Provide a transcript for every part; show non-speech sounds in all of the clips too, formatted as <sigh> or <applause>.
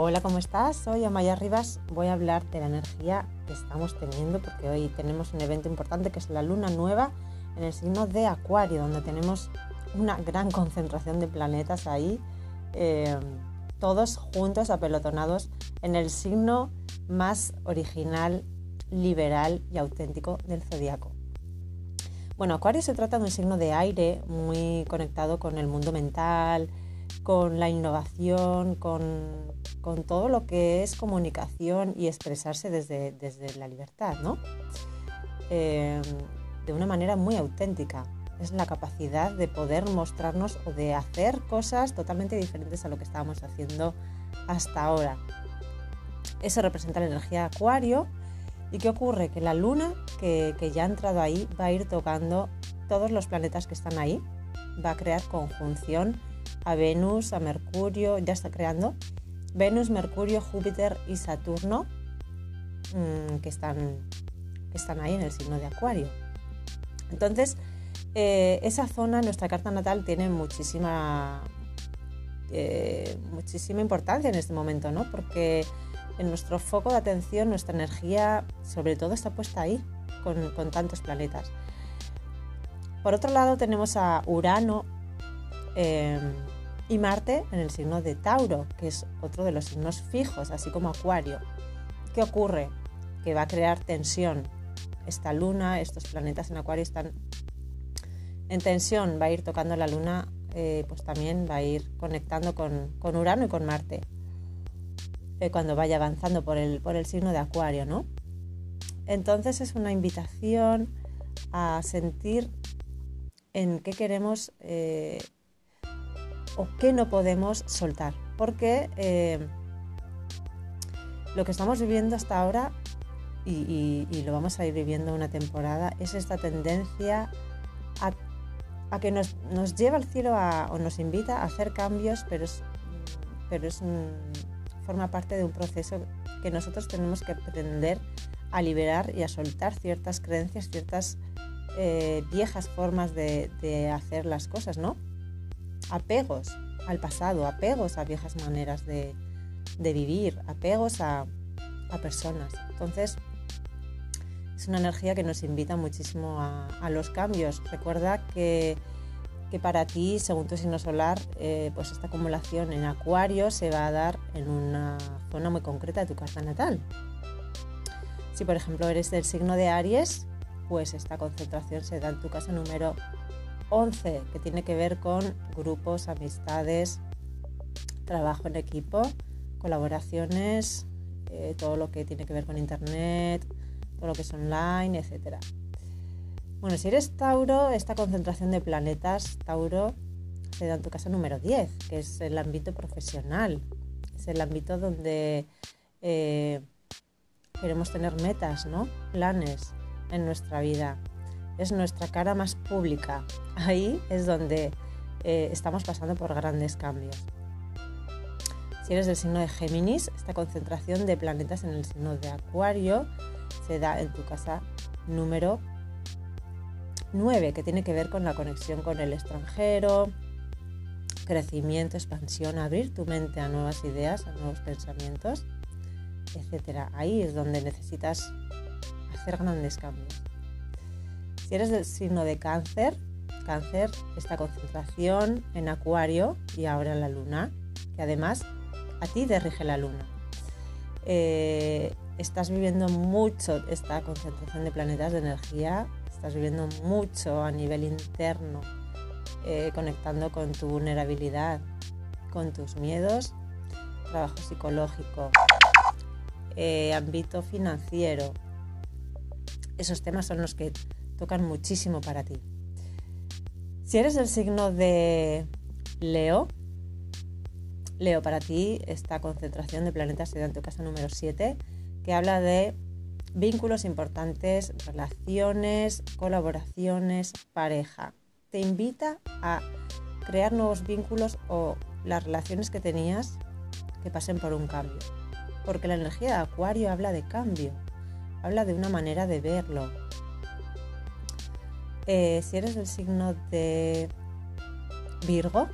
Hola, ¿cómo estás? Soy Amaya Rivas. Voy a hablar de la energía que estamos teniendo porque hoy tenemos un evento importante que es la luna nueva en el signo de Acuario, donde tenemos una gran <laughs> concentración de planetas ahí, eh, todos juntos, apelotonados, en el signo más original, liberal y auténtico del zodiaco. Bueno, Acuario se trata de un signo de aire muy conectado con el mundo mental, con la innovación, con, todo lo que es comunicación y expresarse desde, la libertad, ¿no? Eh, de una manera muy auténtica. Es la capacidad de poder mostrarnos o de hacer cosas totalmente diferentes a lo que estábamos haciendo hasta ahora. Eso representa la energía acuario. ¿Y qué ocurre? Que la luna que, que ya ha entrado ahí va a ir tocando todos los planetas que están ahí, va a crear conjunción a Venus, a Mercurio, ya está creando, Venus, Mercurio, Júpiter y Saturno, mm, que, están, están ahí en el signo de Acuario. Entonces, eh, esa zona, nuestra carta natal, tiene muchísima, eh, muchísima importancia en este momento, ¿no? Porque en nuestro foco de atención, nuestra energía, sobre todo, está puesta ahí, con, con tantos planetas. Por otro lado, tenemos a Urano Em, y Marte en el signo de Tauro, que es otro de los signos fijos, así como Acuario. ¿Qué ocurre? Que va a crear tensión. Esta luna, estos planetas en Acuario están en tensión, va a ir tocando la luna, eh, pues también va a ir conectando con, Urano y con Marte eh, cuando vaya avanzando por el, por el signo de Acuario, ¿no? Entonces es una invitación a sentir en qué queremos eh, o qué no podemos soltar. Porque eh, lo que estamos viviendo hasta ahora, y, lo vamos a ir viviendo una temporada, es esta tendencia a, que nos, lleva al cielo o nos invita a hacer cambios, pero es, pero es forma parte de un proceso que nosotros tenemos que aprender a liberar y a soltar ciertas creencias, ciertas eh, viejas formas de hacer las cosas, ¿no? Apegos al pasado, apegos a viejas maneras de, vivir, apegos a, personas. Entonces, es una energía que nos invita muchísimo a, los cambios. Recuerda que, para ti, según tu signo solar, eh, pues esta acumulación en acuario se va a dar en una zona muy concreta de tu carta natal. Si por ejemplo eres del signo de Aries, pues esta concentración se da en tu casa número 11, que tiene que ver con grupos, amistades, trabajo en equipo, colaboraciones, eh, todo lo que tiene que ver con Internet, todo lo que es online, etc. Bueno, si eres Tauro, esta concentración de planetas, Tauro, se da en tu casa número 10, que es el ámbito profesional. Es el ámbito donde eh, queremos tener metas, ¿no? Planes en nuestra vida es nuestra cara más pública. Ahí es donde eh, estamos pasando por grandes cambios. Si eres del signo de Géminis, esta concentración de planetas en el signo de Acuario se da en tu casa número 9, que tiene que ver con la conexión con el extranjero, crecimiento, expansión, abrir tu mente a nuevas ideas, a nuevos pensamientos, etc. Ahí es donde necesitas hacer grandes cambios. Si eres del signo de cáncer, cáncer, esta concentración en acuario y ahora en la luna, que además a ti te rige la luna. Eh, estás viviendo mucho esta concentración de planetas de energía, estás viviendo mucho a nivel interno, eh, conectando con tu vulnerabilidad, con tus miedos, trabajo psicológico, eh, ámbito financiero. Esos temas son los que tocan muchísimo para ti. Si eres del signo de Leo, Leo, para ti esta concentración de planetas en tu casa número 7, que habla de vínculos importantes, relaciones, colaboraciones, pareja. Te invita a crear nuevos vínculos o las relaciones que tenías que pasen por un cambio. Porque la energía de Acuario habla de cambio, habla de una manera de verlo, eh, si eres del signo de Virgo,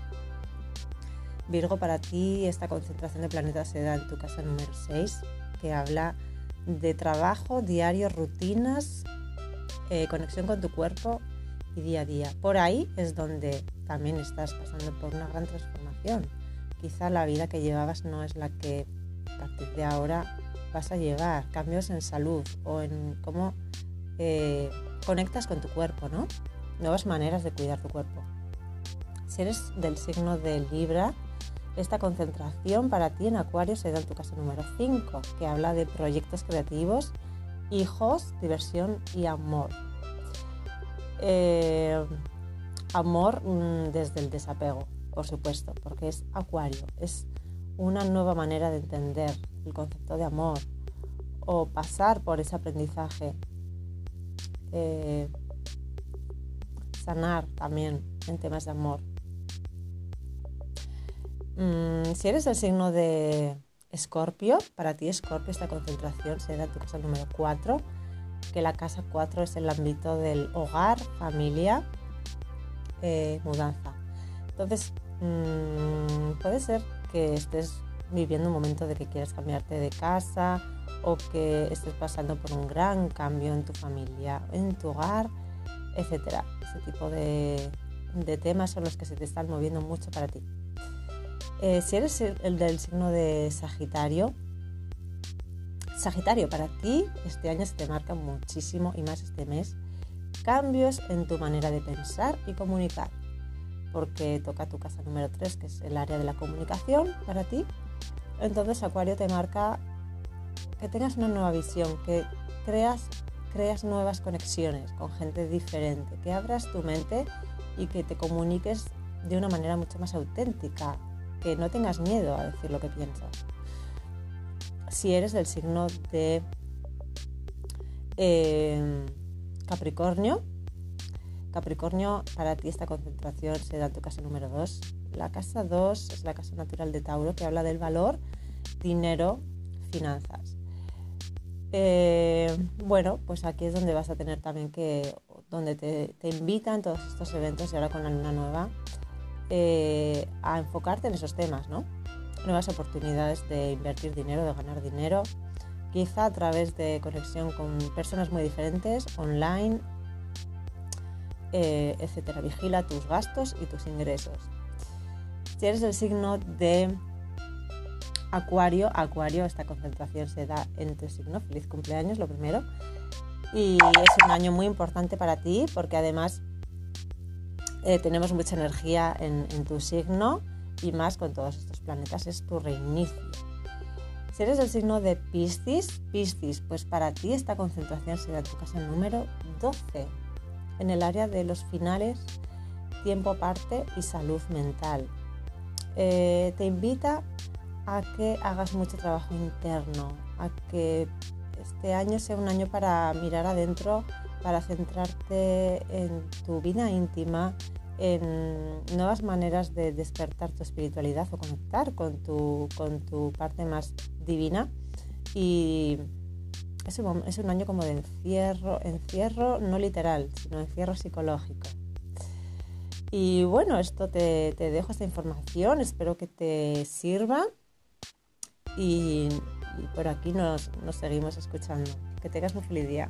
Virgo, para ti esta concentración de planetas se da en tu casa número 6, que habla de trabajo, diario, rutinas, eh, conexión con tu cuerpo y día a día. Por ahí es donde también estás pasando por una gran transformación. Quizá la vida que llevabas no es la que a partir de ahora vas a llevar. Cambios en salud o en cómo eh, conectas con tu cuerpo, ¿no? Nuevas maneras de cuidar tu cuerpo. Si eres del signo de Libra, esta concentración para ti en Acuario se da en tu casa número 5, que habla de proyectos creativos, hijos, diversión y amor. Eh, amor mm, desde el desapego, por supuesto, porque es Acuario, es una nueva manera de entender el concepto de amor o pasar por ese aprendizaje. Eh, sanar también en temas de amor. Mm, si eres del signo de Escorpio, para ti Escorpio esta concentración será tu casa número 4, que la casa 4 es el ámbito del hogar, familia, eh, mudanza. Entonces, mm, puede ser que estés viviendo un momento de que quieras cambiarte de casa o que estés pasando por un gran cambio en tu familia, en tu hogar, etc. Ese tipo de temas son los que se te están moviendo mucho para ti. Eh, si eres el del signo de Sagitario, Sagitario, para ti este año se te marca muchísimo y más este mes cambios en tu manera de pensar y comunicar, porque toca tu casa número 3, que es el área de la comunicación para ti. Entonces Acuario te marca que tengas una nueva visión, que creas, creas nuevas conexiones con gente diferente, que abras tu mente y que te comuniques de una manera mucho más auténtica, que no tengas miedo a decir lo que piensas. Si eres del signo de eh, Capricornio, Capricornio, para ti esta concentración se da en tu casa número 2. La casa 2 es la casa natural de Tauro que habla del valor, dinero, finanzas. Eh, bueno, pues aquí es donde vas a tener también que, donde te, invitan todos estos eventos y ahora con la luna nueva, eh, a enfocarte en esos temas, ¿no? Nuevas oportunidades de invertir dinero, de ganar dinero, quizá a través de conexión con personas muy diferentes, online, eh, etcétera. Vigila tus gastos y tus ingresos. Si eres el signo de Acuario, Acuario, esta concentración se da en tu signo. Feliz cumpleaños, lo primero. Y es un año muy importante para ti porque además eh, tenemos mucha energía en, tu signo y más con todos estos planetas, es tu reinicio. Si eres del signo de Piscis, Piscis, pues para ti esta concentración será tu casa número 12, en el área de los finales, tiempo aparte y salud mental. Eh, te invita a que hagas mucho trabajo interno, a que este año sea un año para mirar adentro para centrarte en tu vida íntima, en nuevas maneras de despertar tu espiritualidad o conectar con tu, con tu parte más divina. Y es un, es un año como de encierro, encierro no literal, sino encierro psicológico. Y bueno, esto te, te dejo esta información, espero que te sirva y, por aquí nos, nos seguimos escuchando. Que tengas un feliz día.